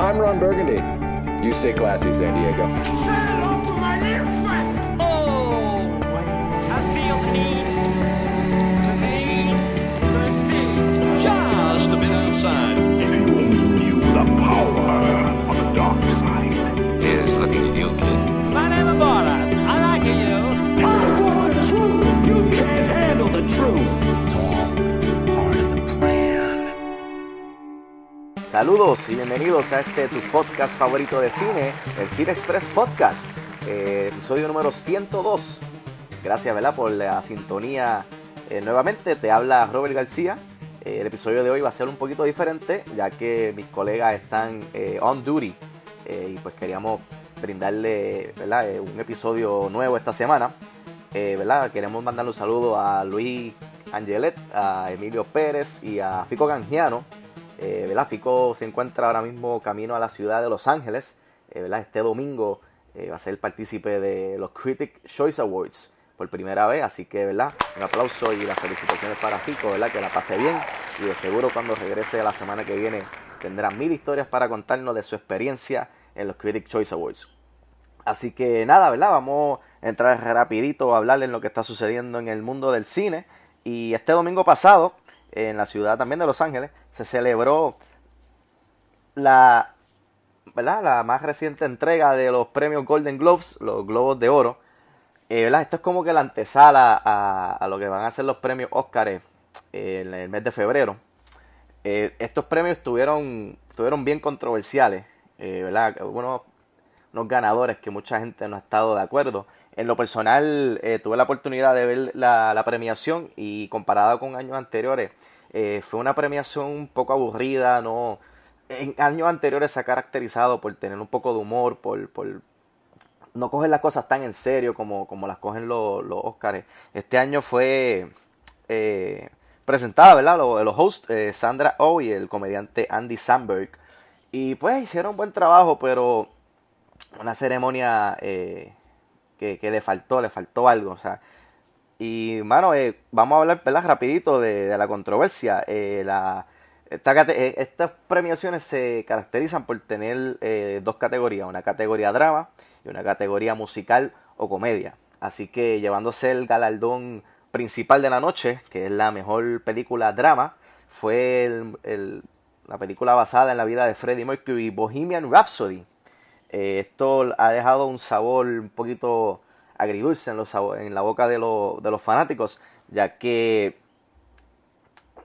I'm Ron Burgundy. You stay classy, San Diego. Oh, I feel Saludos y bienvenidos a este tu podcast favorito de cine, el Cine Express Podcast, eh, episodio número 102. Gracias, ¿verdad? Por la sintonía. Eh, nuevamente te habla Robert García. Eh, el episodio de hoy va a ser un poquito diferente, ya que mis colegas están on duty y pues queríamos brindarle ¿verdad? Un episodio nuevo esta semana. ¿verdad? Queremos mandarle un saludo a Luis Angelet, a Emilio Pérez y a Fico Gangiano. Eh. Fico se encuentra ahora mismo camino a la ciudad de Los Ángeles. Eh. Este domingo eh, va a ser partícipe de los Critic Choice Awards por primera vez. Así que, ¿verdad? Un aplauso y las felicitaciones para Fico, ¿verdad? Que la pase bien. Y de seguro cuando regrese la semana que viene tendrá mil historias para contarnos de su experiencia en los Critic Choice Awards. Así que nada, ¿verdad? Vamos a entrar rapidito a hablarle en lo que está sucediendo en el mundo del cine. Y este domingo pasado, en la ciudad también de Los Ángeles, se celebró la, ¿verdad? la más reciente entrega de los premios Golden Globes, los Globos de Oro. Eh, ¿verdad? Esto es como que la antesala a, lo que van a ser los premios Óscar en el mes de febrero. Eh, estos premios estuvieron, estuvieron bien controversiales, eh, ¿verdad? Unos, unos ganadores que mucha gente no ha estado de acuerdo. En lo personal, eh, tuve la oportunidad de ver la, la premiación y comparada con años anteriores, eh, fue una premiación un poco aburrida, no... En años anteriores se ha caracterizado por tener un poco de humor, por, por no coger las cosas tan en serio como, como las cogen los, los Oscars. Este año fue eh, presentada, ¿verdad? Los, los hosts, eh, Sandra Oh y el comediante Andy Samberg. Y pues hicieron buen trabajo, pero una ceremonia eh, que, le faltó, le faltó algo. O sea, y, mano, eh, vamos a hablar, ¿verdad? Rapidito de, la controversia. Eh, la, eh, estas premiaciones se caracterizan por tener dos categorías, una categoría drama y una categoría musical o comedia. Así que llevándose el galardón principal de la noche, que es la mejor película drama, fue el- el- la película basada en la vida de Freddie Mercury, Bohemian Rhapsody. Eh, esto ha dejado un sabor un poquito agridulce en, los en la boca de, lo- de los fanáticos, ya que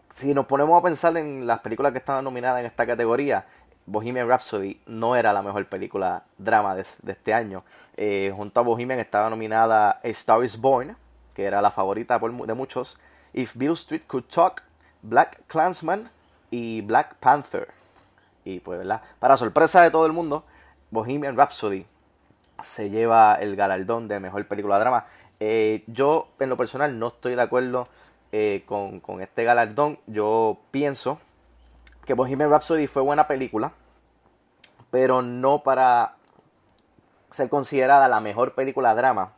si nos ponemos a pensar en las películas que estaban nominadas en esta categoría, Bohemian Rhapsody no era la mejor película drama de, este año. Eh, junto a Bohemian estaba nominada Star is Born, que era la favorita de muchos, If Bill Street Could Talk, Black Klansman y Black Panther. Y pues, ¿verdad? Para sorpresa de todo el mundo, Bohemian Rhapsody se lleva el galardón de mejor película drama. Eh, yo, en lo personal, no estoy de acuerdo eh, con, este galardón. Yo pienso que Bohemian Rhapsody fue buena película, pero no para ser considerada la mejor película drama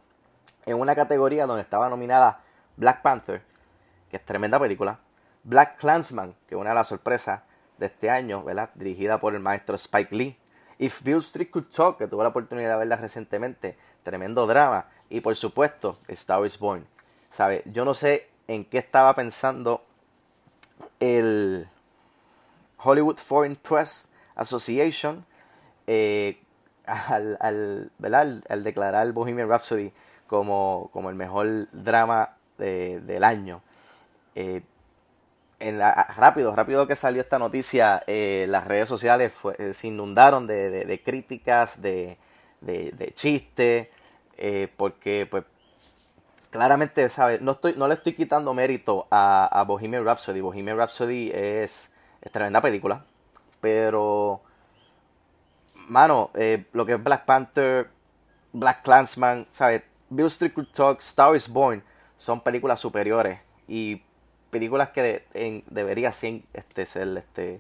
en una categoría donde estaba nominada Black Panther, que es tremenda película, Black Klansman, que es una de las sorpresas de este año, ¿verdad? Dirigida por el maestro Spike Lee. If Bill Street Could Talk, que tuve la oportunidad de verla recientemente, tremendo drama. Y por supuesto, Star is Born. ¿Sabe? Yo no sé en qué estaba pensando el Hollywood Foreign Press Association eh, al, al, al, al declarar Bohemian Rhapsody como, como el mejor drama de- del año. Eh, en la- rápido, rápido que salió esta noticia, eh, las redes sociales eh, se inundaron de, de- críticas, de, de, chistes, eh, porque pues claramente, ¿sabes? No, estoy, no le estoy quitando mérito a, a Bohemian Rhapsody. Bohemian Rhapsody es, es tremenda película, pero, mano, lo que es Black Panther, Black Clansman, ¿sabes? Bill Street Talk, Star is Born, son películas superiores y películas que de- en- deberían ser, este, ser este,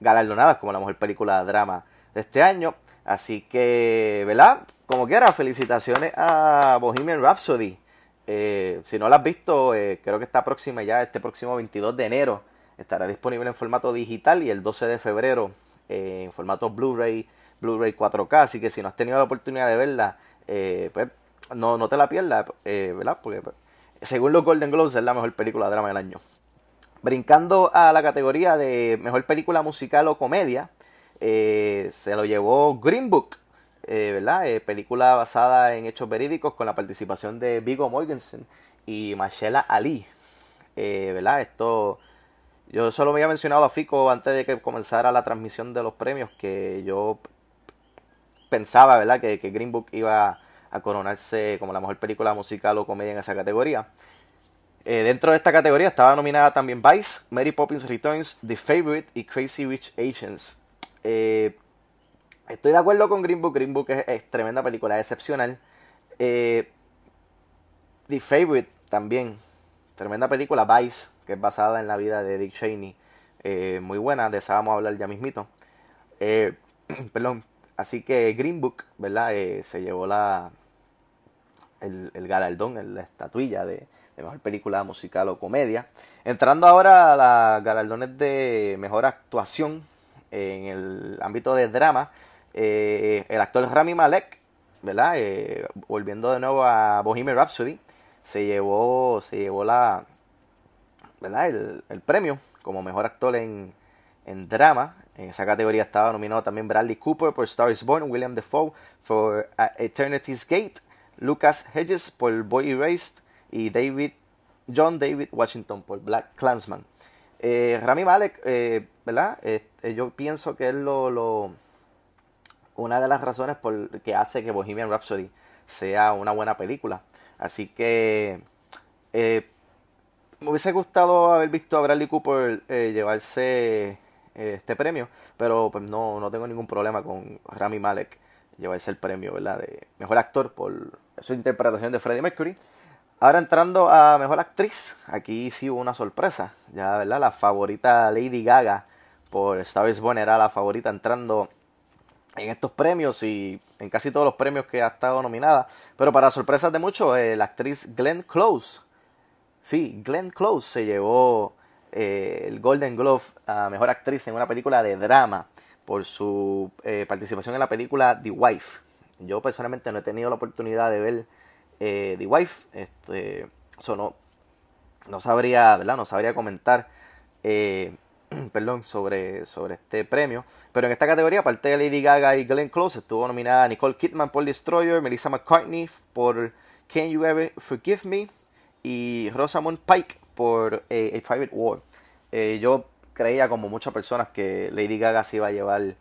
galardonadas como la mejor película de drama de este año. Así que, ¿verdad? Como quiera, felicitaciones a Bohemian Rhapsody. Eh, si no la has visto, eh, creo que está próxima ya, este próximo 22 de enero. Estará disponible en formato digital y el 12 de febrero eh, en formato Blu-ray, Blu-ray 4K, así que si no has tenido la oportunidad de verla, eh, pues no, no te la pierdas, eh, ¿verdad? Porque pues, según los Golden Globes es la mejor película de drama del año. Brincando a la categoría de mejor película musical o comedia, eh, se lo llevó Green Book, eh, ¿verdad? Eh, película basada en hechos verídicos con la participación de Viggo Mortensen y Marcella Ali, eh, ¿verdad? Esto, yo solo me había mencionado a Fico antes de que comenzara la transmisión de los premios que yo pensaba, ¿verdad? Que Green Book iba a coronarse como la mejor película musical o comedia en esa categoría. Eh, dentro de esta categoría estaba nominada también Vice, Mary Poppins Returns, The Favorite y Crazy Rich Asians. Eh, estoy de acuerdo con Green Book. Green Book es, tremenda película, es excepcional. Eh, The Favorite también, tremenda película. Vice, que es basada en la vida de Dick Cheney. Muy buena, de esa vamos a hablar ya mismito. Perdón. Así que Green Book, ¿verdad? Se llevó la, el, galardón, la estatuilla de, mejor película musical o comedia. Entrando ahora a los galardones de mejor actuación en el ámbito de drama, eh, el actor Rami Malek, ¿verdad? Eh, volviendo de nuevo a Bohemian Rhapsody, se llevó, se llevó la, ¿verdad? El, el premio como mejor actor en, drama. En esa categoría estaba nominado también Bradley Cooper por Star is Born, William Defoe por Eternity's Gate, Lucas Hedges por Boy Erased y David John David Washington por Black Klansman. Eh, Rami Malek, eh, ¿verdad? Eh, yo pienso que es lo, lo, una de las razones por que hace que Bohemian Rhapsody sea una buena película. Así que eh, me hubiese gustado haber visto a Bradley Cooper llevarse este premio, pero pues no, no tengo ningún problema con Rami Malek llevarse el premio, ¿verdad? De mejor actor por su interpretación de Freddie Mercury. Ahora entrando a mejor actriz, aquí sí hubo una sorpresa, ya, ¿verdad? La favorita Lady Gaga por Star Born era la favorita entrando en estos premios y en casi todos los premios que ha estado nominada. Pero para sorpresas de muchos, eh, la actriz Glenn Close, sí, Glenn Close se llevó eh, el Golden Glove a mejor actriz en una película de drama por su eh, participación en la película The Wife. Yo personalmente no he tenido la oportunidad de ver eh, The Wife, este, so no, no sabría, ¿verdad? No sabría comentar, eh, perdón, sobre, sobre este premio. Pero en esta categoría, aparte de Lady Gaga y Glenn Close, estuvo nominada Nicole Kidman por Destroyer, Melissa McCartney por Can You Ever Forgive Me y Rosamund Pike por eh, A Private War. Eh, yo creía, como muchas personas, que Lady Gaga se iba a llevar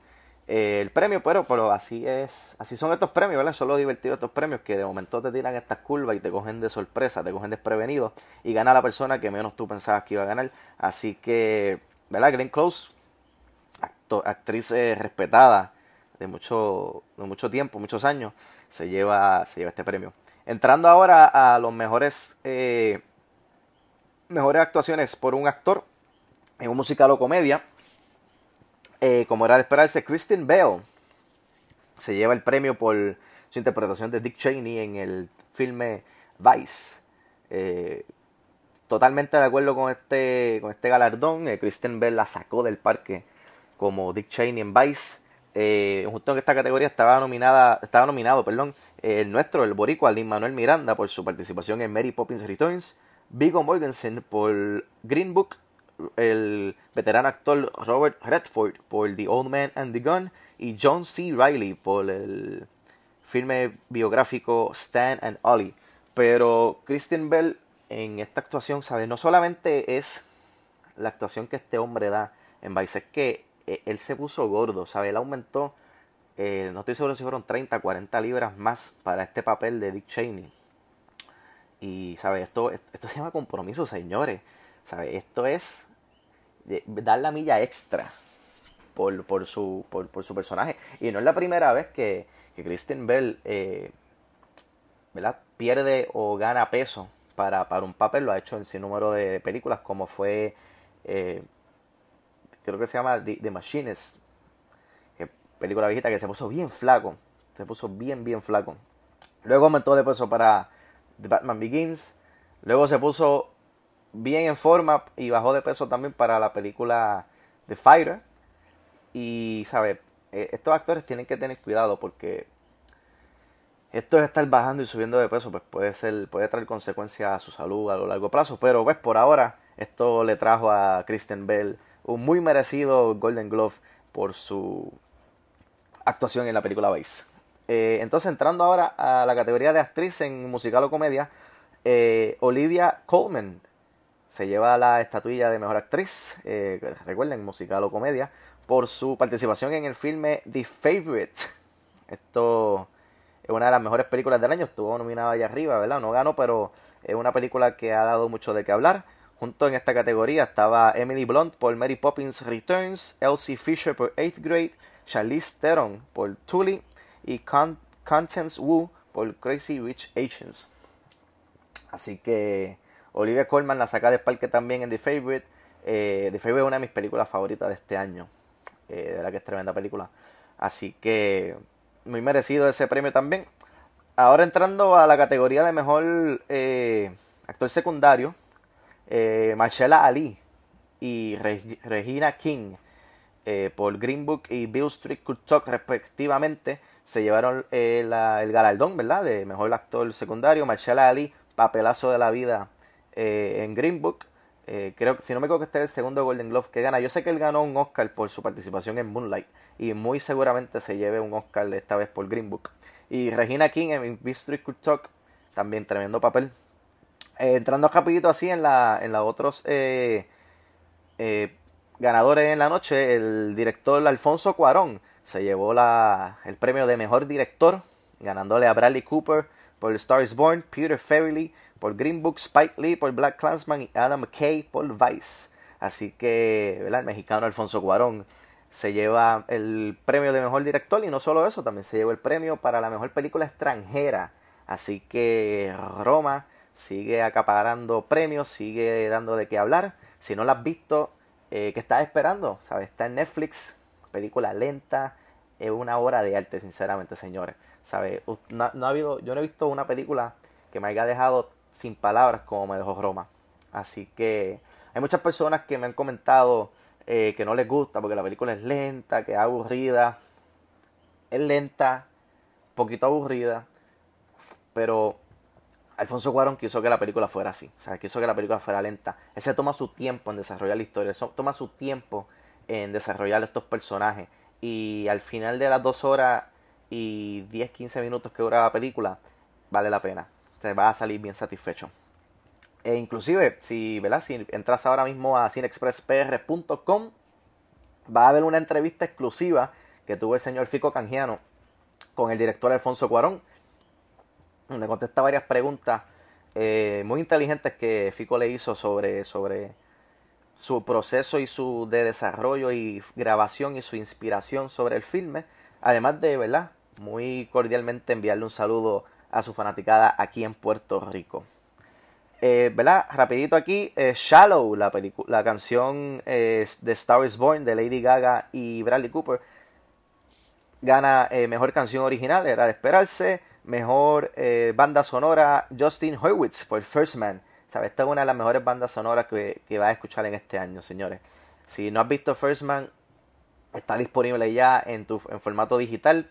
eh, el premio, pero, pero así es, así son estos premios, ¿verdad? Son lo divertido de estos premios que de momento te tiran estas curvas y te cogen de sorpresa, te cogen desprevenido y gana la persona que menos tú pensabas que iba a ganar. Así que, ¿verdad? Glenn Close, actriz eh, respetada de mucho, de mucho tiempo, muchos años, se lleva, se lleva este premio. Entrando ahora a los mejores, eh, mejores actuaciones por un actor en un musical o comedia, eh, como era de esperarse, Kristen Bell se lleva el premio por su interpretación de Dick Cheney en el filme Vice. Eh, totalmente de acuerdo con este, con este galardón. Eh, Kristen Bell la sacó del parque como Dick Cheney en Vice. Eh, justo en esta categoría estaba nominada, estaba nominado, perdón, el nuestro, el boricua, Lin Manuel Miranda, por su participación en Mary Poppins Returns, Viggo Mortensen por Green Book, el veterano actor Robert Redford por The Old Man and the Gun y John C. Reilly por el filme biográfico Stan and Ollie. Pero Kristen Bell en esta actuación, ¿sabes? No solamente es la actuación que este hombre da en Vice, es que eh, él se puso gordo, ¿sabes? Él aumentó, eh, no estoy seguro si fueron 30, 40 libras más para este papel de Dick Cheney. Y, ¿sabes? Esto, esto se llama compromiso, señores. ¿Sabes? Esto es dar la milla extra por, por, su, por, por su personaje. Y no es la primera vez que, que Kristen Bell eh, ¿verdad? pierde o gana peso para, para un papel. Lo ha hecho en sin número de películas, como fue, eh, creo que se llama The, The Machinist, que película viejita que se puso bien flaco. Se puso bien, bien flaco. Luego aumentó de peso para The Batman Begins. Luego se puso bien en forma y bajó de peso también para la película The Fighter. Y, ¿sabes? Eh, estos actores tienen que tener cuidado porque esto de estar bajando y subiendo de peso, pues puede ser, puede traer consecuencias a su salud a lo largo plazo. Pero pues por ahora, esto le trajo a Kristen Bell un muy merecido Golden Glove por su actuación en la película Vice. Eh, entonces, entrando ahora a la categoría de actriz en musical o comedia, eh, Olivia Colman se lleva la estatuilla de mejor actriz, eh, recuerden, musical o comedia, por su participación en el filme The Favorite. Esto es una de las mejores películas del año, estuvo nominada allá arriba, ¿verdad? No ganó, pero es una película que ha dado mucho de qué hablar. Junto en esta categoría estaba Emily Blunt por Mary Poppins Returns, Elsie Fisher por 8th Grade, Charlize Theron por Tully y Con Constance Wu por Crazy Rich Asians. Así que Olivia Colman la saca del parque también en The Favorite. Eh, The Favorite es una de mis películas favoritas de este año. Eh, de la que es tremenda película. Así que muy merecido ese premio también. Ahora entrando a la categoría de mejor eh, actor secundario, eh, Marcella Ali y Regina King por Green Book y Bill Street Could Talk respectivamente se llevaron el galardón, ¿verdad? De mejor actor secundario. Marcella Ali, papelazo de la vida en Green Book. Eh, creo que si no me equivoco, este es el segundo Golden Glove que gana. Yo sé que él ganó un Oscar por su participación en Moonlight y muy seguramente se lleve un Oscar esta vez por Green Book. Y Regina King en Street Could Talk, también tremendo papel. Eh, entrando rapidito así en la en los otros eh, ganadores en la noche, el director Alfonso Cuarón se llevó la, el premio de mejor director, ganándole a Bradley Cooper por Star is Born, Peter Farrelly por Green Book, Spike Lee por Black Clansman y Adam McKay por Vice. Así que ¿verdad? el mexicano Alfonso Cuarón se lleva el premio de mejor director y no solo eso, también se llevó el premio para la mejor película extranjera. Así que Roma sigue acaparando premios, sigue dando de qué hablar. Si no la has visto, eh, ¿qué estás esperando? ¿Sabes? Está en Netflix, película lenta, es una obra de arte, sinceramente, señores. ¿Sabes? No, no, ha habido, yo no he visto una película que me haya dejado sin palabras como me dejó Roma. Así que hay muchas personas que me han comentado eh, que no les gusta porque la película es lenta, que es aburrida. Es lenta, poquito aburrida, pero Alfonso Cuarón quiso que la película fuera así. O sea, quiso que la película fuera lenta. Él se toma su tiempo en desarrollar la historia, él toma su tiempo en desarrollar estos personajes. Y al final de las dos horas y 10-15 minutos que dura la película, vale la pena te vas a salir bien satisfecho. E inclusive, si, ¿verdad? si entras ahora mismo a cinexpresspr.com, va a haber una entrevista exclusiva que tuvo el señor Fico Canjiano con el director Alfonso Cuarón, donde contesta varias preguntas eh, muy inteligentes que Fico le hizo sobre, sobre su proceso y su de desarrollo y grabación y su inspiración sobre el filme. Además de, ¿verdad? Muy cordialmente enviarle un saludo a su fanaticada aquí en Puerto Rico. Eh, ¿Verdad? Rapidito aquí, eh, Shallow, la, canción eh, de Star is Born de Lady Gaga y Bradley Cooper, gana mejor canción original, era de esperarse. Mejor banda sonora, Justin Hurwitz por First Man. ¿Sabes? Esta es una de las mejores bandas sonoras que, que vas a escuchar en este año, señores. Si no has visto First Man, está disponible ya en, tu, en formato digital.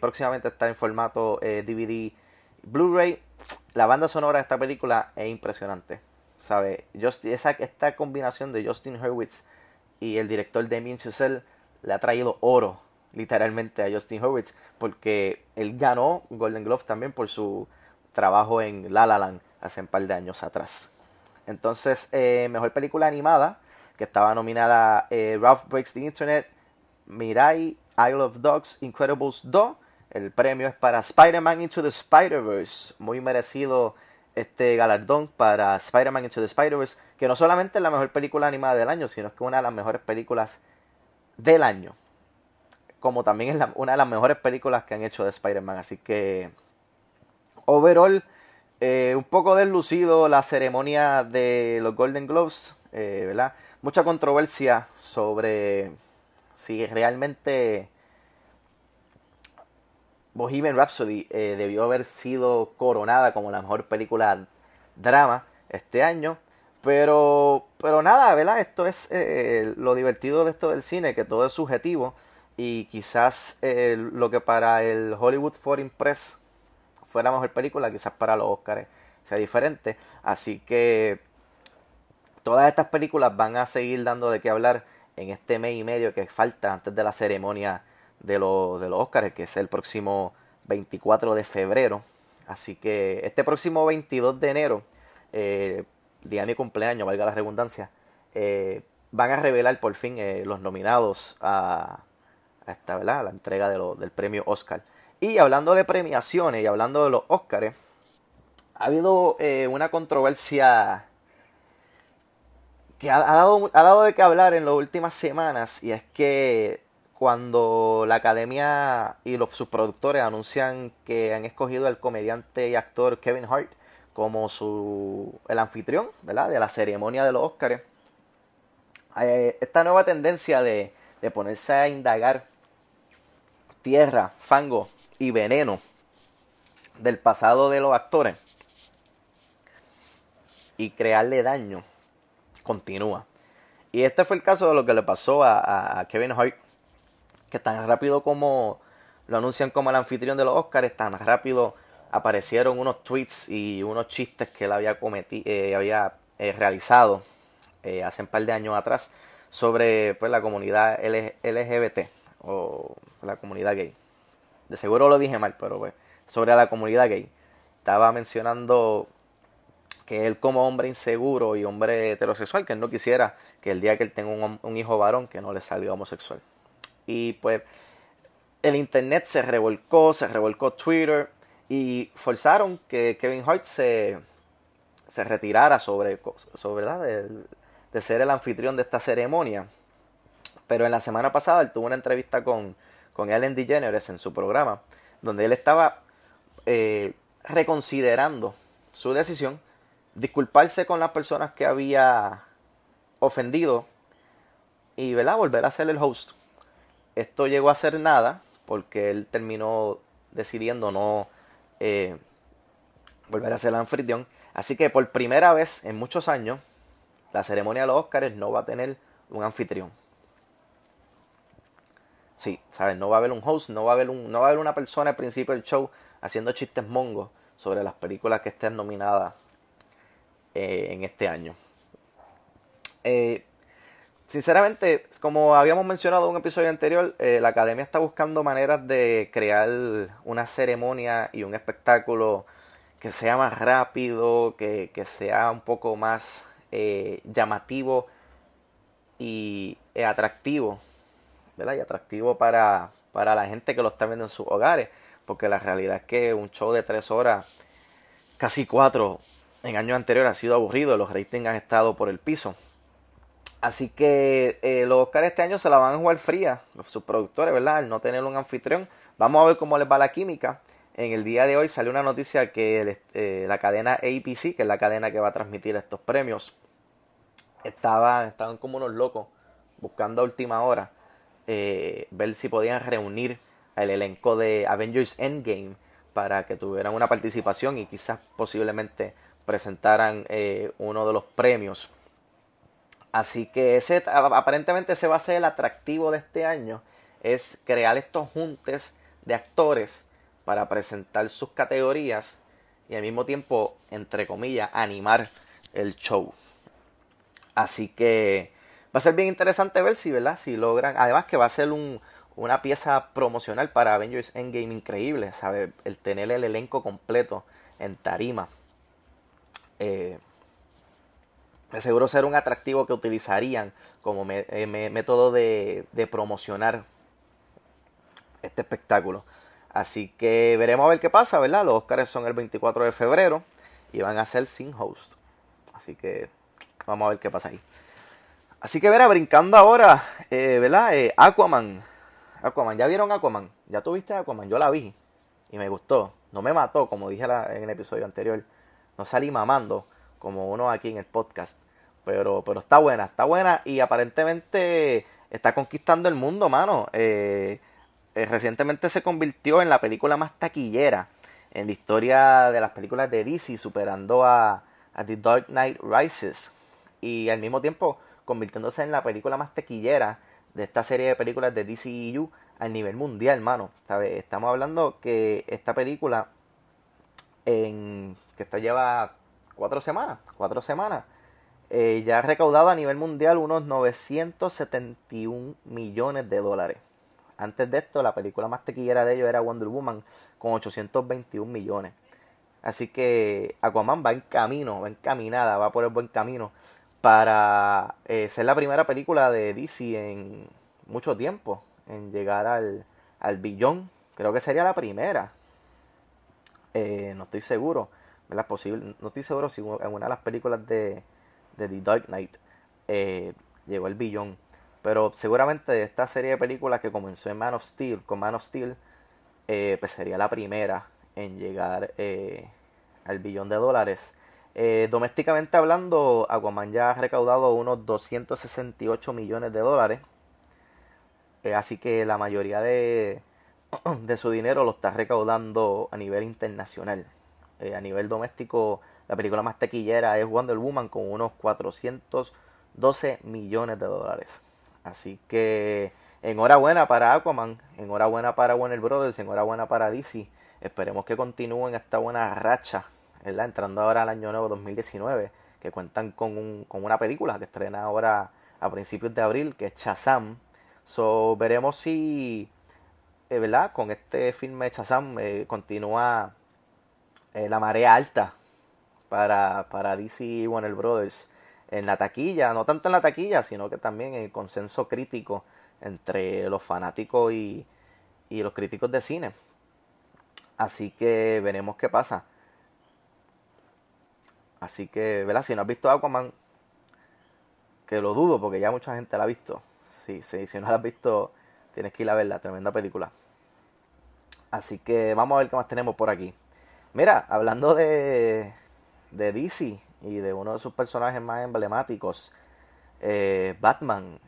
próximamente está en formato DVD Blu-ray, la banda sonora de esta película es impresionante. ¿Sabe? esta combinación de Justin Hurwitz y el director Damien Chazelle le ha traído oro literalmente a Justin Hurwitz porque él ganó Golden Glove también por su trabajo en La La Land hace un par de años atrás. Entonces, eh, mejor película animada que estaba nominada eh, Ralph Breaks the Internet, Mirai, Isle of Dogs, Incredibles 2 el premio es para Spider-Man Into the Spider-Verse. Muy merecido este galardón para Spider-Man Into the Spider-Verse, que no solamente es la mejor película animada del año, sino que es una de las mejores películas del año. Como también es una de las mejores películas que han hecho de Spider-Man. Así que, overall, eh, un poco deslucido la ceremonia de los Golden Globes, eh, ¿verdad? Mucha controversia sobre si realmente Bohemian Rhapsody eh, debió haber sido coronada como la mejor película drama este año, Pero, pero nada, ¿verdad? Esto es eh, lo divertido de esto del cine, que todo es subjetivo y quizás eh, lo que para el Hollywood Foreign Press fuera mejor película, quizás para los Oscars sea diferente. Así que todas estas películas van a seguir dando de qué hablar en este mes y medio que falta antes de la ceremonia de, los, de los Oscars, que es el próximo 24 de febrero. Así que este próximo 22 de enero, eh, día de mi cumpleaños, valga la redundancia, eh, van a revelar por fin eh, los nominados a, esta, ¿verdad? la entrega del premio Oscar. Y hablando de premiaciones y hablando de los Oscars, ha habido una controversia que ha, dado, ha dado de qué hablar en las últimas semanas y es que cuando la academia y los, sus productores anuncian que han escogido al comediante y actor Kevin Hart como su el anfitrión ¿verdad? de la ceremonia de los Oscars, eh, esta nueva tendencia de, de ponerse a indagar tierra, fango y veneno del pasado de los actores y crearle daño continúa. Y este fue el caso de lo que le pasó a, Kevin Hart, que tan rápido como lo anuncian como el anfitrión de los Oscars, tan rápido aparecieron unos tweets y unos chistes que él había cometido, eh, había eh, realizado eh, hace un par de años atrás sobre pues, la comunidad LGBT o la comunidad gay. De seguro lo dije mal, pero pues, sobre la comunidad gay. Estaba mencionando que él como hombre inseguro y hombre heterosexual, que él no quisiera que el día que él tenga un, hijo varón, que no le salga homosexual. Y pues el internet se revolcó, se revolcó Twitter y forzaron que Kevin Hart se, se retirara sobre, sobre De, de, ser el anfitrión de esta ceremonia. Pero en la semana pasada él tuvo una entrevista con, con Ellen DeGeneres en su programa, donde él estaba eh, reconsiderando su decisión disculparse con las personas que había ofendido y ¿verdad? volver a ser el host. Esto llegó a ser nada porque él terminó decidiendo no eh, volver a ser el anfitrión. Así que por primera vez en muchos años, la ceremonia de los Oscars no va a tener un anfitrión. Sí, ¿sabes? No va a haber un host, no va a haber, un, no va a haber una persona al principio del show haciendo chistes mongos sobre las películas que estén nominadas eh, en este año. Eh, sinceramente, como habíamos mencionado en un episodio anterior, eh, la academia está buscando maneras de crear una ceremonia y un espectáculo que sea más rápido, que, sea un poco más llamativo y atractivo, ¿verdad? Y atractivo para, para la gente que lo está viendo en sus hogares, porque la realidad es que un show de tres horas, casi cuatro, en años anteriores ha sido aburrido, los ratings han estado por el piso. Así que eh, los Oscars este año se la van a jugar fría, sus productores, ¿verdad? Al no tener un anfitrión. Vamos a ver cómo les va la química. En el día de hoy salió una noticia que eh, la cadena APC, que es la cadena que va a transmitir estos premios, estaban, estaban como unos locos buscando a última hora eh, ver si podían reunir al elenco de Avengers Endgame para que tuvieran una participación y quizás posiblemente presentaran eh, uno de los premios. Así que ese aparentemente ese va a ser el atractivo de este año, es crear estos juntes de actores para presentar sus categorías y al mismo tiempo, entre comillas, animar el show. Así que va a ser bien interesante ver si, ¿verdad? Si logran, además que va a ser un, una pieza promocional para Avengers Endgame increíble, ¿sabe? El tener el elenco completo en tarima eh, de seguro ser un atractivo que utilizarían como eh, método de, promocionar este espectáculo. Así que veremos a ver qué pasa, ¿verdad? Los Oscars son el 24 de febrero y van a ser sin host. Así que vamos a ver qué pasa ahí. Así que verá, brincando ahora, eh, ¿verdad? Eh, Aquaman. Aquaman, ¿ya vieron Aquaman? ¿Ya tuviste Aquaman? Yo la vi y me gustó. No me mató, como dije en el episodio anterior. No salí mamando como uno aquí en el podcast. Pero, pero está buena, está buena y aparentemente está conquistando el mundo, mano. Eh, eh, recientemente se convirtió en la película más taquillera en la historia de las películas de DC, superando a, The Dark Knight Rises. y al mismo tiempo convirtiéndose en la película más tequillera de esta serie de películas de DCEU a nivel mundial. ¿Sabes? Estamos hablando que esta película en que esta lleva cuatro semanas, cuatro semanas, eh, ya ha recaudado a nivel mundial unos 971 millones de dólares. Antes de esto, la película más tequillera de ellos era Wonder Woman con 821 millones. Así que Aquaman va en camino, va encaminada, va por el buen camino para eh, ser la primera película de DC en mucho tiempo, en llegar al, al billón. Creo que sería la primera. Eh, no estoy seguro, ¿verdad? Posible, no estoy seguro si en una de las películas de, de The Dark Knight eh, llegó el billón. Pero seguramente de esta serie de películas que comenzó en Man of Steel, con Man of Steel, eh, pues sería la primera en llegar eh, al billón de dólares. Eh, domésticamente hablando, Aquaman ya ha recaudado unos 268 millones de dólares. Así que la mayoría de, de su dinero lo está recaudando a nivel internacional. Eh, a nivel doméstico, la película más tequillera es Wonder Woman con unos 412 millones de dólares. Así que enhorabuena para Aquaman, enhorabuena para Warner Brothers, enhorabuena para DC. Esperemos que continúen esta buena racha, ¿verdad? entrando ahora al año nuevo 2019, que cuentan con, con una película que estrena ahora a principios de abril, que es Shazam. So, veremos si, eh, ¿verdad? Con este filme Shazam eh, continúa eh, la marea alta para, para DC y Warner Brothers en la taquilla, no tanto en la taquilla, sino que también en el consenso crítico entre los fanáticos y, y los críticos de cine. Así que veremos qué pasa. Así que, ¿verdad? Si no has visto Aquaman, que lo dudo porque ya mucha gente la ha visto. Sí, sí, si no la has visto, tienes que ir a verla, tremenda película. Así que vamos a ver qué más tenemos por aquí. Mira, hablando de, de DC y de uno de sus personajes más emblemáticos, eh, Batman,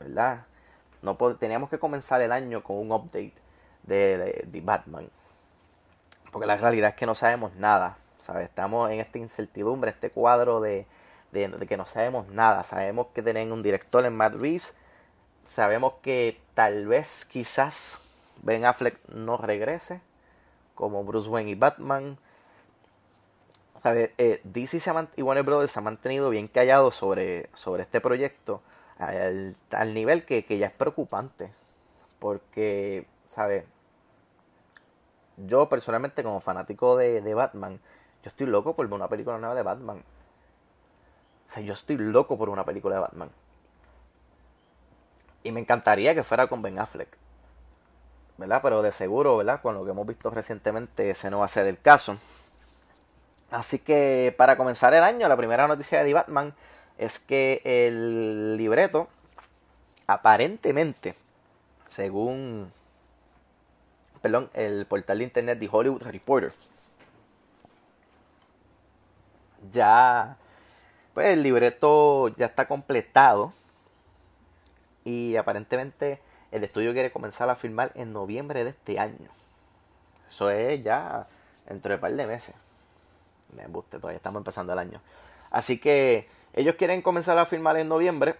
¿verdad? No teníamos que comenzar el año con un update de, de, Batman. Porque la realidad es que no sabemos nada. ¿sabes? Estamos en esta incertidumbre, este cuadro de, de, de que no sabemos nada. Sabemos que tienen un director en Matt Reeves. Sabemos que tal vez, quizás, Ben Affleck no regrese como Bruce Wayne y Batman. ¿Sabe? Eh, DC se y Warner Brothers se han mantenido bien callados sobre, sobre este proyecto al, al nivel que, que, ya es preocupante. Porque, ¿sabes? Yo personalmente como fanático de, de, Batman, yo estoy loco por una película nueva de Batman. O sea, yo estoy loco por una película de Batman. Y me encantaría que fuera con Ben Affleck. ¿Verdad? Pero de seguro, ¿verdad? Con lo que hemos visto recientemente, ese no va a ser el caso. Así que para comenzar el año, la primera noticia de Batman es que el libreto, aparentemente, según perdón, el portal de internet de Hollywood Reporter, ya, pues el libreto ya está completado y aparentemente el estudio quiere comenzar a filmar en noviembre de este año. Eso es ya entre un par de meses. Me guste, todavía estamos empezando el año. Así que ellos quieren comenzar a filmar en noviembre.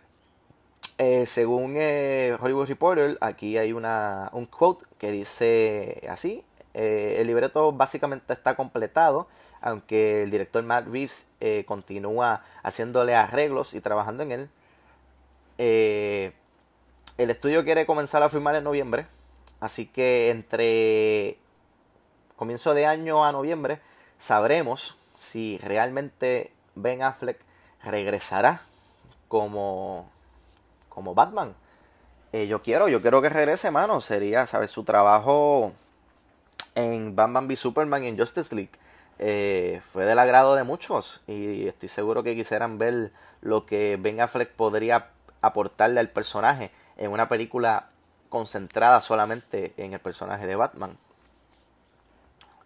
Eh, según eh, Hollywood Reporter, aquí hay una, un quote que dice así. Eh, el libreto básicamente está completado, aunque el director Matt Reeves continúa haciéndole arreglos y trabajando en él. El estudio quiere comenzar a filmar en noviembre, así que entre comienzo de año a noviembre sabremos si realmente Ben Affleck regresará como, como Batman. Eh, yo quiero, yo quiero que regrese, mano. Sería, ¿sabes? Su trabajo en Batman v Superman y en Justice League eh, fue del agrado de muchos. Y estoy seguro que quisieran ver lo que Ben Affleck podría aportarle al personaje en una película concentrada solamente en el personaje de Batman.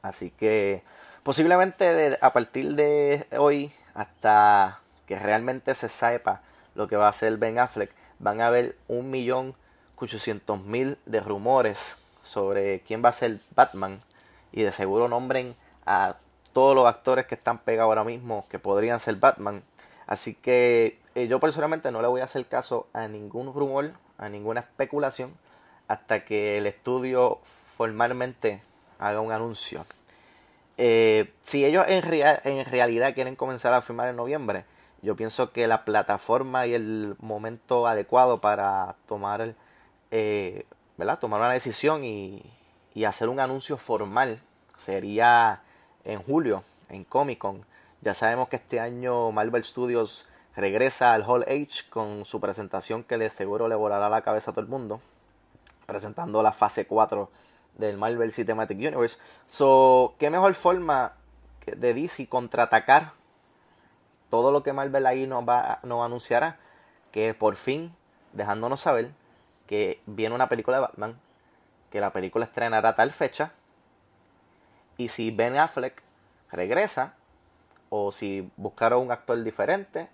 Así que posiblemente a partir de hoy hasta que realmente se sepa lo que va a hacer Ben Affleck, van a haber un millón ochocientos mil de rumores sobre quién va a ser Batman y de seguro nombren a todos los actores que están pegados ahora mismo que podrían ser Batman. Así que eh, yo personalmente no le voy a hacer caso a ningún rumor, a ninguna especulación, hasta que el estudio formalmente haga un anuncio. Eh, si ellos en, real, en realidad quieren comenzar a firmar en noviembre, yo pienso que la plataforma y el momento adecuado para tomar, eh, ¿verdad? tomar una decisión y, y hacer un anuncio formal sería en julio, en Comic Con. Ya sabemos que este año Marvel Studios regresa al Hall H con su presentación que de seguro le volará la cabeza a todo el mundo, presentando la fase 4 del Marvel Cinematic Universe. So, ¿qué mejor forma de DC contraatacar todo lo que Marvel ahí nos, va, nos anunciará? Que por fin, dejándonos saber que viene una película de Batman, que la película estrenará tal fecha, y si Ben Affleck regresa, o si buscaron un actor diferente,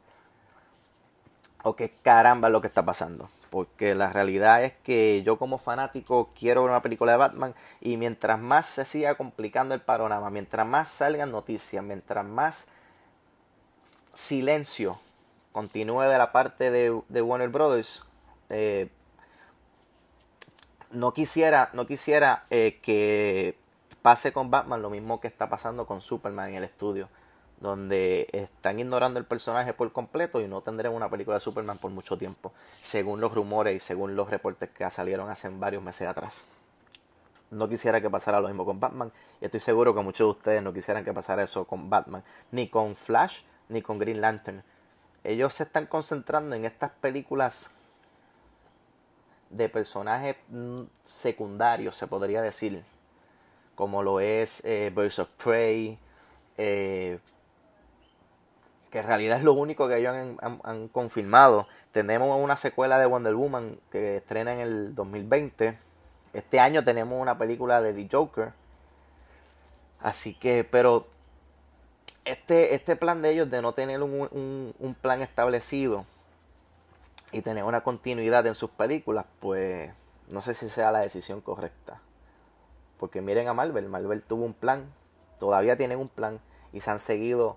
o qué caramba es lo que está pasando. Porque la realidad es que yo como fanático quiero ver una película de Batman y mientras más se siga complicando el panorama, mientras más salgan noticias, mientras más silencio continúe de la parte de, de Warner Brothers, eh, no quisiera, no quisiera eh, que pase con Batman lo mismo que está pasando con Superman en el estudio donde están ignorando el personaje por completo y no tendremos una película de Superman por mucho tiempo, según los rumores y según los reportes que salieron hace varios meses atrás. No quisiera que pasara lo mismo con Batman y estoy seguro que muchos de ustedes no quisieran que pasara eso con Batman, ni con Flash, ni con Green Lantern. Ellos se están concentrando en estas películas de personajes mm, secundarios, se podría decir, como lo es eh, Birds of Prey, eh, que en realidad es lo único que ellos han, confirmado. Tenemos una secuela de Wonder Woman que estrena en el 2020. Este año tenemos una película de The Joker. Así que, pero este, este plan de ellos de no tener un, un plan establecido y tener una continuidad en sus películas, pues no sé si sea la decisión correcta. Porque miren a Marvel, Marvel tuvo un plan, todavía tienen un plan y se han seguido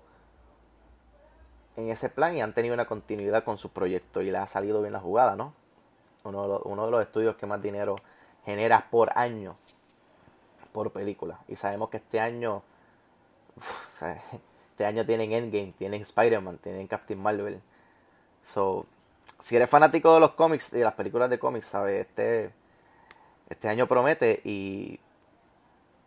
en ese plan y han tenido una continuidad con su proyecto y le ha salido bien la jugada, ¿no? Uno de los, estudios que más dinero genera por año por película. Y sabemos que este año, este año tienen Endgame, tienen Spider-Man, tienen Captain Marvel. So, si eres fanático de los cómics y de las películas de cómics, sabes, este, este año promete y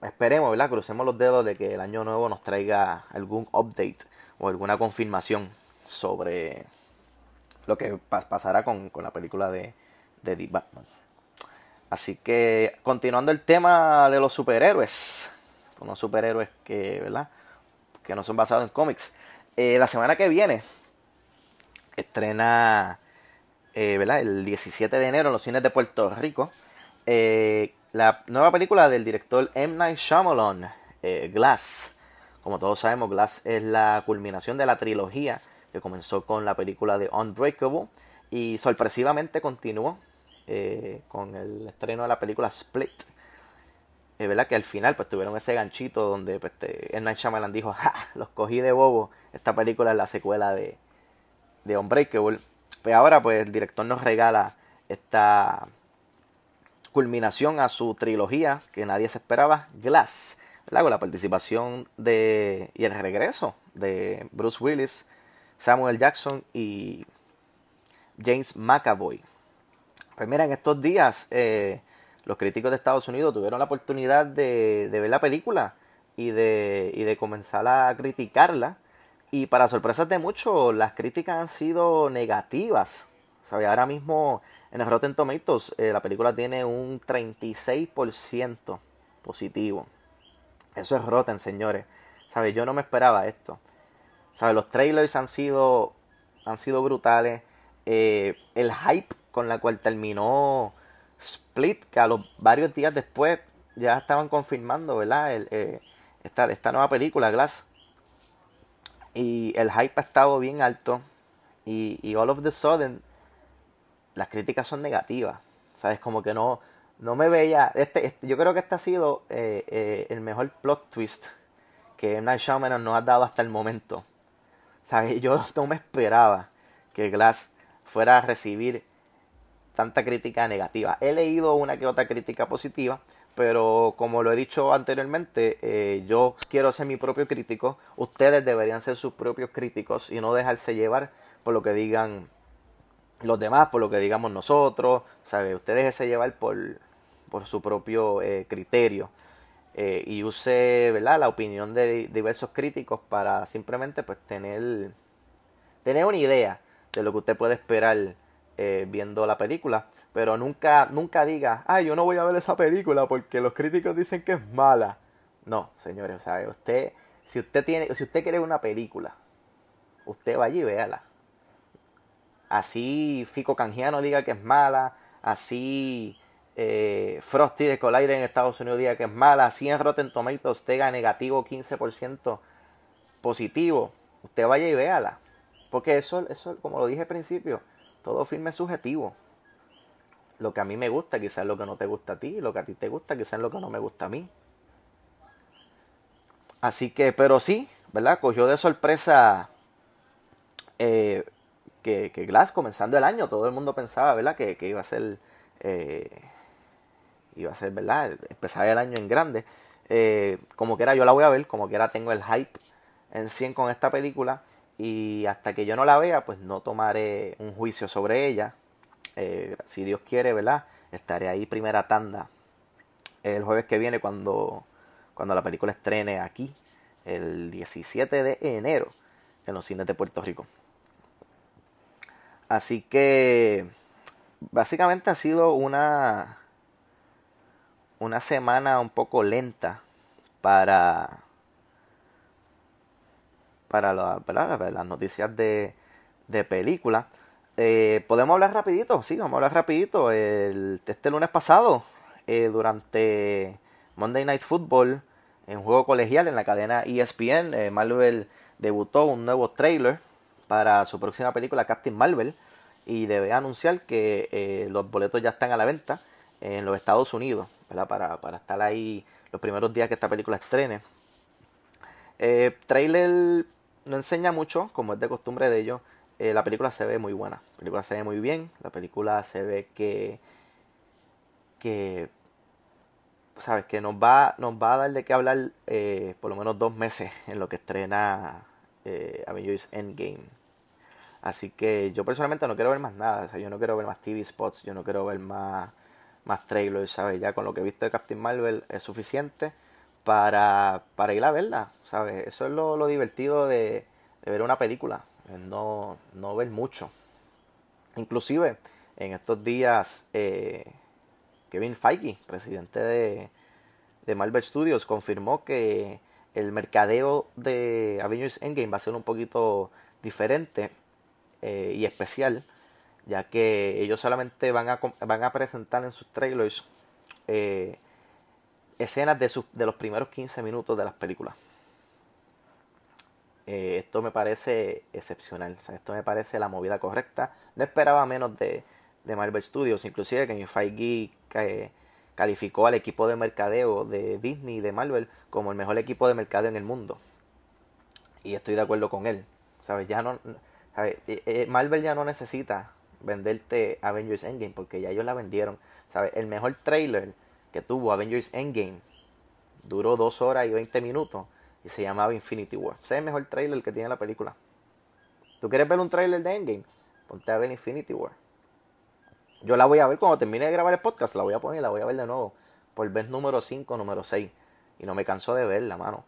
esperemos, ¿verdad? Crucemos los dedos de que el año nuevo nos traiga algún update o alguna confirmación sobre lo que pasará con, la película de, de Batman. Así que continuando el tema de los superhéroes, unos superhéroes que, ¿verdad? que no son basados en cómics. Eh, la semana que viene estrena eh, ¿verdad? el 17 de enero en los cines de Puerto Rico eh, la nueva película del director M. Night Shyamalan, Glass. Como todos sabemos, Glass es la culminación de la trilogía que comenzó con la película de Unbreakable y sorpresivamente continuó eh, con el estreno de la película Split. Es verdad que al final pues tuvieron ese ganchito donde pues, este, dijo, ¡Ja! los cogí de bobo, esta película es la secuela de, de Unbreakable. Pues ahora pues el director nos regala esta culminación a su trilogía que nadie se esperaba, Glass con la participación de y el regreso de Bruce Willis, Samuel Jackson y James McAvoy. Pues mira, en estos días eh, los críticos de Estados Unidos tuvieron la oportunidad de, ver la película y de, y de comenzar a criticarla. Y para sorpresas de muchos, las críticas han sido negativas. Ahora mismo en el Rotten Tomatoes eh, la película tiene un 36% positivo. Eso es Rotten, señores. ¿Sabes? Yo no me esperaba esto. ¿Sabes? Los trailers han sido, han sido brutales. Eh, el hype con la cual terminó Split, que a los varios días después ya estaban confirmando, ¿verdad? Eh, esta, esta nueva película, Glass. Y el hype ha estado bien alto. Y, y all of the sudden, las críticas son negativas. ¿Sabes? Como que no, no me veía. Este, este, yo creo que este ha sido eh, eh, el mejor plot twist que Night Shyamalan nos ha dado hasta el momento. ¿sabes? Yo no me esperaba que Glass fuera a recibir tanta crítica negativa. He leído una que otra crítica positiva, pero como lo he dicho anteriormente, eh, yo quiero ser mi propio crítico. Ustedes deberían ser sus propios críticos y no dejarse llevar por lo que digan los demás, por lo que digamos nosotros. ¿sabe? Usted déjese llevar por, por su propio eh, criterio. Eh, y use ¿verdad? la opinión de diversos críticos para simplemente pues tener, tener una idea de lo que usted puede esperar eh, viendo la película. Pero nunca, nunca diga, ay, yo no voy a ver esa película porque los críticos dicen que es mala. No, señores, o sea, usted, si usted tiene, si usted quiere una película, usted vaya y véala. Así Fico Canjiano diga que es mala, así eh, Frosty de Collider en Estados Unidos diga que es mala, así en Rotten Tomatoes tenga negativo 15% positivo, usted vaya y véala. Porque eso, eso, como lo dije al principio, todo filme es subjetivo. Lo que a mí me gusta, quizás lo que no te gusta a ti, lo que a ti te gusta, quizás lo que no me gusta a mí. Así que, pero sí, ¿verdad? Cogió de sorpresa eh, que, que, Glass comenzando el año, todo el mundo pensaba, ¿verdad? Que, que iba a ser, eh, iba a ser, ¿verdad? Empezar el año en grande. Eh, como que era, yo la voy a ver, como que era, tengo el hype en 100 con esta película y hasta que yo no la vea, pues no tomaré un juicio sobre ella. Eh, si Dios quiere, ¿verdad? Estaré ahí primera tanda el jueves que viene cuando, cuando la película estrene aquí, el 17 de enero, en los cines de Puerto Rico. Así que básicamente ha sido una, una semana un poco lenta para para las noticias de, de película. Eh, Podemos hablar rapidito, sí, vamos a hablar rapidito. El, este lunes pasado, eh, durante Monday Night Football, en juego colegial en la cadena ESPN, eh, Marvel debutó un nuevo trailer para su próxima película Captain Marvel y debe anunciar que los boletos ya están a la venta en los Estados Unidos, Para, para estar ahí los primeros días que esta película estrene. trailer no enseña mucho, como es de costumbre de ellos. Eh, la película se ve muy buena. La película se ve muy bien. La película se ve que. que. sabes, que nos va, nos va a dar de qué hablar eh, por lo menos dos meses en lo que estrena eh, Avengers Endgame. Así que yo personalmente no quiero ver más nada. O sea, yo no quiero ver más TV spots. Yo no quiero ver más, más trailers, ¿sabes? Ya con lo que he visto de Captain Marvel es suficiente para, para ir a verla, ¿sabes? Eso es lo, divertido de, ver una película, no, no ver mucho. Inclusive, en estos días, eh, Kevin Feige, presidente de, de Marvel Studios, confirmó que el mercadeo de Avengers Endgame va a ser un poquito diferente eh, y especial, ya que ellos solamente van a, van a presentar en sus trailers eh, escenas de, de los primeros 15 minutos de las películas. Eh, esto me parece excepcional, esto me parece la movida correcta. No esperaba menos de, de Marvel Studios, inclusive que Feige eh, calificó al equipo de mercadeo de Disney y de Marvel como el mejor equipo de mercadeo en el mundo. Y estoy de acuerdo con él. ¿Sabes? Ya no, eh, Marvel ya no necesita venderte Avengers Endgame porque ya ellos la vendieron. ¿Sabes? El mejor trailer que tuvo Avengers Endgame. Duró 2 horas y 20 minutos y se llamaba Infinity War. Ese es el mejor trailer que tiene la película. ¿Tú quieres ver un trailer de Endgame? Ponte a ver Infinity War. Yo la voy a ver cuando termine de grabar el podcast, la voy a poner y la voy a ver de nuevo. Por vez número 5, número 6. Y no me canso de verla, mano.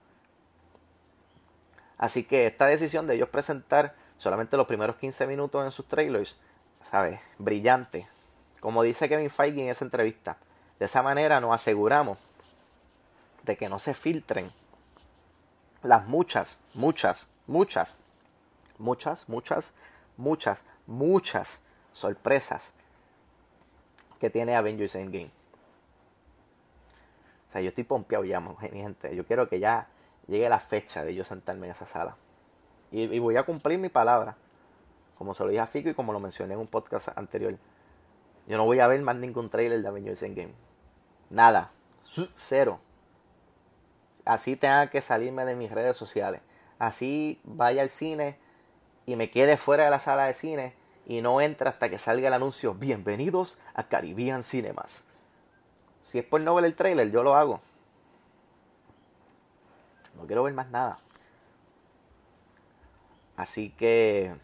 Así que esta decisión de ellos presentar solamente los primeros 15 minutos en sus trailers, ¿sabes? Brillante. Como dice Kevin Feige en esa entrevista. De esa manera nos aseguramos de que no se filtren las muchas, muchas, muchas, muchas, muchas, muchas, muchas sorpresas que tiene Avengers Endgame. O sea, yo estoy pompeado ya, mi gente. Yo quiero que ya llegue la fecha de yo sentarme en esa sala. Y, voy a cumplir mi palabra. Como se lo dije a Fico y como lo mencioné en un podcast anterior. Yo no voy a ver más ningún trailer de Avengers Endgame. Nada. Cero. Así tenga que salirme de mis redes sociales. Así vaya al cine y me quede fuera de la sala de cine y no entre hasta que salga el anuncio Bienvenidos a Caribbean Cinemas. Si es por no ver el trailer, yo lo hago. No quiero ver más nada. Así que...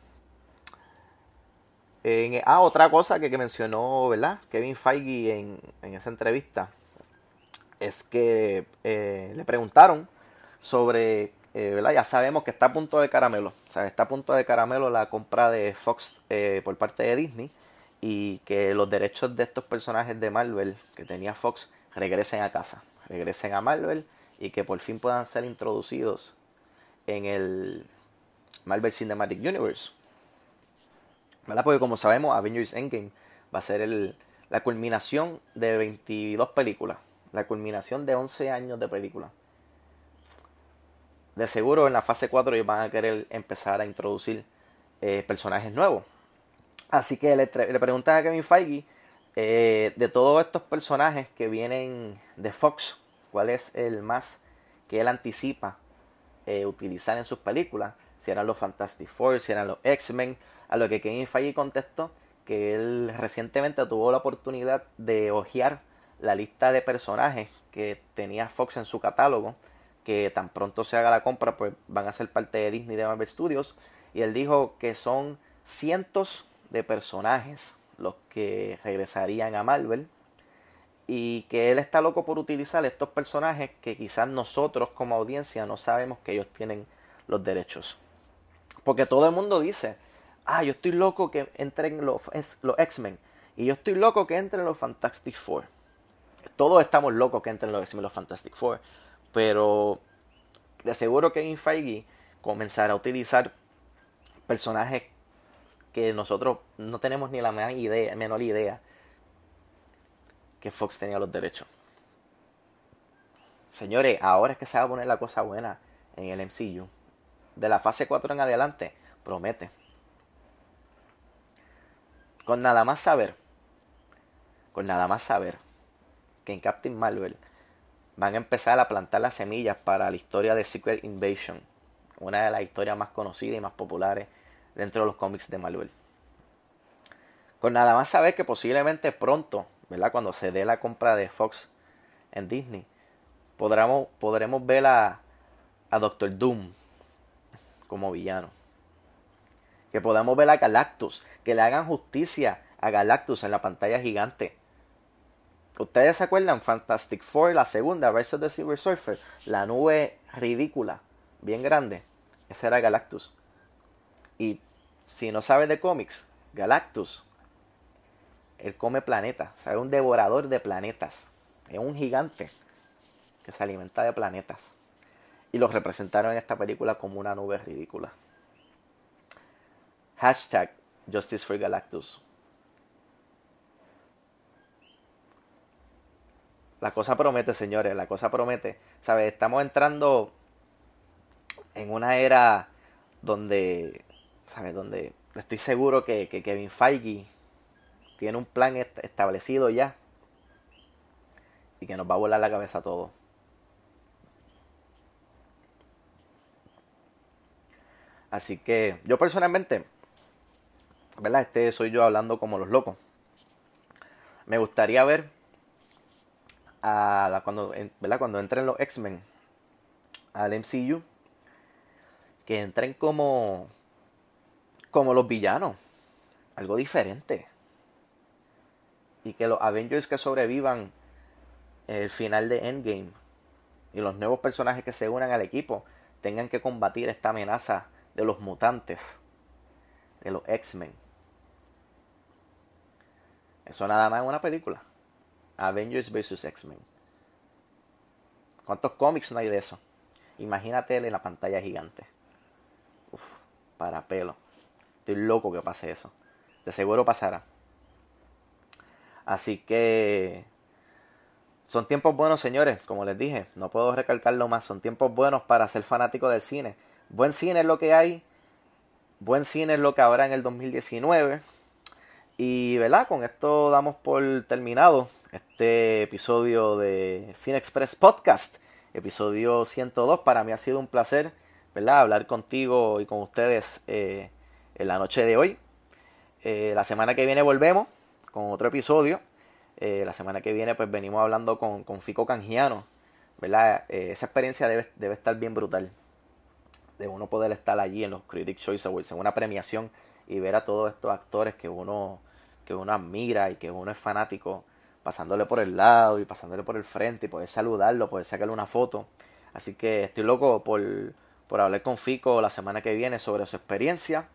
Ah, otra cosa que, que, mencionó, ¿verdad? Kevin Feige en, en esa entrevista es que eh, le preguntaron sobre, eh, ¿verdad? Ya sabemos que está a punto de caramelo, o sea, está a punto de caramelo la compra de Fox eh, por parte de Disney y que los derechos de estos personajes de Marvel que tenía Fox regresen a casa, regresen a Marvel y que por fin puedan ser introducidos en el Marvel Cinematic Universe. ¿Verdad? Porque como sabemos, Avengers Endgame va a ser la culminación de 22 películas, la culminación de 11 años de película. De seguro en la fase 4 ellos van a querer empezar a introducir eh, personajes nuevos. Así que le, le preguntan a Kevin Feige eh, de todos estos personajes que vienen de Fox, ¿cuál es el más que él anticipa eh, utilizar en sus películas? Si eran los Fantastic Four, si eran los X-Men. A lo que Kevin Feige contestó que él recientemente tuvo la oportunidad de hojear la lista de personajes que tenía Fox en su catálogo, que tan pronto se haga la compra, pues van a ser parte de Disney de Marvel Studios. Y él dijo que son cientos de personajes los que regresarían a Marvel y que él está loco por utilizar estos personajes que quizás nosotros como audiencia no sabemos que ellos tienen los derechos. Porque todo el mundo dice, ah, yo estoy loco que entren los, los X-Men y yo estoy loco que entren los Fantastic Four. Todos estamos locos que entren los X-Men los Fantastic Four, pero de seguro que en Feige comenzará a utilizar personajes que nosotros no tenemos ni la menor idea, menor idea que Fox tenía los derechos. Señores, ahora es que se va a poner la cosa buena en el MCU. De la fase 4 en adelante, promete. Con nada más saber, con nada más saber que en Captain Marvel van a empezar a plantar las semillas para la historia de Secret Invasion, una de las historias más conocidas y más populares dentro de los cómics de Marvel. Con nada más saber que posiblemente pronto, ¿verdad? Cuando se dé la compra de Fox en Disney, podremos, podremos ver a, Doctor Doom como villano. Que podamos ver a Galactus, que le hagan justicia a Galactus en la pantalla gigante. ¿Ustedes se acuerdan? Fantastic Four, la segunda, versus the Silver Surfer, la nube ridícula, bien grande. Ese era Galactus. Y si no sabes de cómics, Galactus, él come planetas, o sea, es un devorador de planetas, es un gigante que se alimenta de planetas. Y lo representaron en esta película como una nube ridícula. Hashtag Justice for Galactus. La cosa promete, señores, la cosa promete. ¿Sabes? Estamos entrando en una era donde ¿sabes? Donde estoy seguro que Kevin Feige tiene un plan establecido ya y que nos va a volar la cabeza a todos. Así que yo personalmente, ¿verdad? Este soy yo hablando como los locos. Me gustaría ver a la, cuando, ¿verdad? cuando entren los X-Men al MCU, que entren como como los villanos. Algo diferente. Y que los Avengers que sobrevivan el final de Endgame y los nuevos personajes que se unan al equipo tengan que combatir esta amenaza de los mutantes, de los X-Men. Eso nada más es una película. Avengers vs. X-Men. ¿Cuántos cómics no hay de eso? Imagínate en la pantalla gigante. Uf, para pelo. Estoy loco que pase eso. De seguro pasará. Así que son tiempos buenos, señores. Como les dije, no puedo recalcarlo más. Son tiempos buenos para ser fanático del cine. Buen cine es lo que hay. Buen cine es lo que habrá en el 2019. Y, ¿verdad? Con esto damos por terminado este episodio de Cine Express Podcast. Episodio 102. Para mí ha sido un placer, ¿verdad? Hablar contigo y con ustedes. Eh, en la noche de hoy. Eh, la semana que viene volvemos con otro episodio. Eh, la semana que viene pues venimos hablando con, con Fico Canjiano. ¿verdad? Eh, esa experiencia debe, debe estar bien brutal. De uno poder estar allí en los Critics Choice Awards, en una premiación y ver a todos estos actores que uno, que uno admira y que uno es fanático, pasándole por el lado y pasándole por el frente y poder saludarlo, poder sacarle una foto. Así que estoy loco por, por hablar con Fico la semana que viene sobre su experiencia.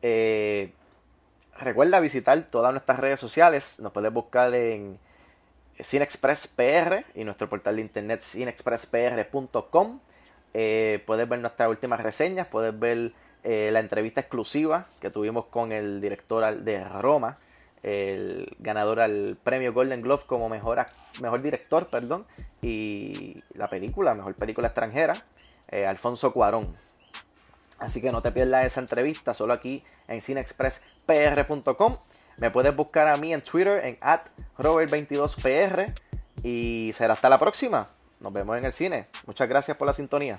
Eh, recuerda visitar todas nuestras redes sociales. Nos puedes buscar en CineExpress PR y nuestro portal de internet cinexpresspr.com. Eh, puedes ver nuestras últimas reseñas, puedes ver eh, la entrevista exclusiva que tuvimos con el director de Roma, el ganador al premio Golden Glove como mejor, mejor director, perdón, y la película, mejor película extranjera, eh, Alfonso Cuarón. Así que no te pierdas esa entrevista solo aquí en cinexpresspr.com. Me puedes buscar a mí en Twitter en at Robert22PR y será hasta la próxima. Nos vemos en el cine. Muchas gracias por la sintonía.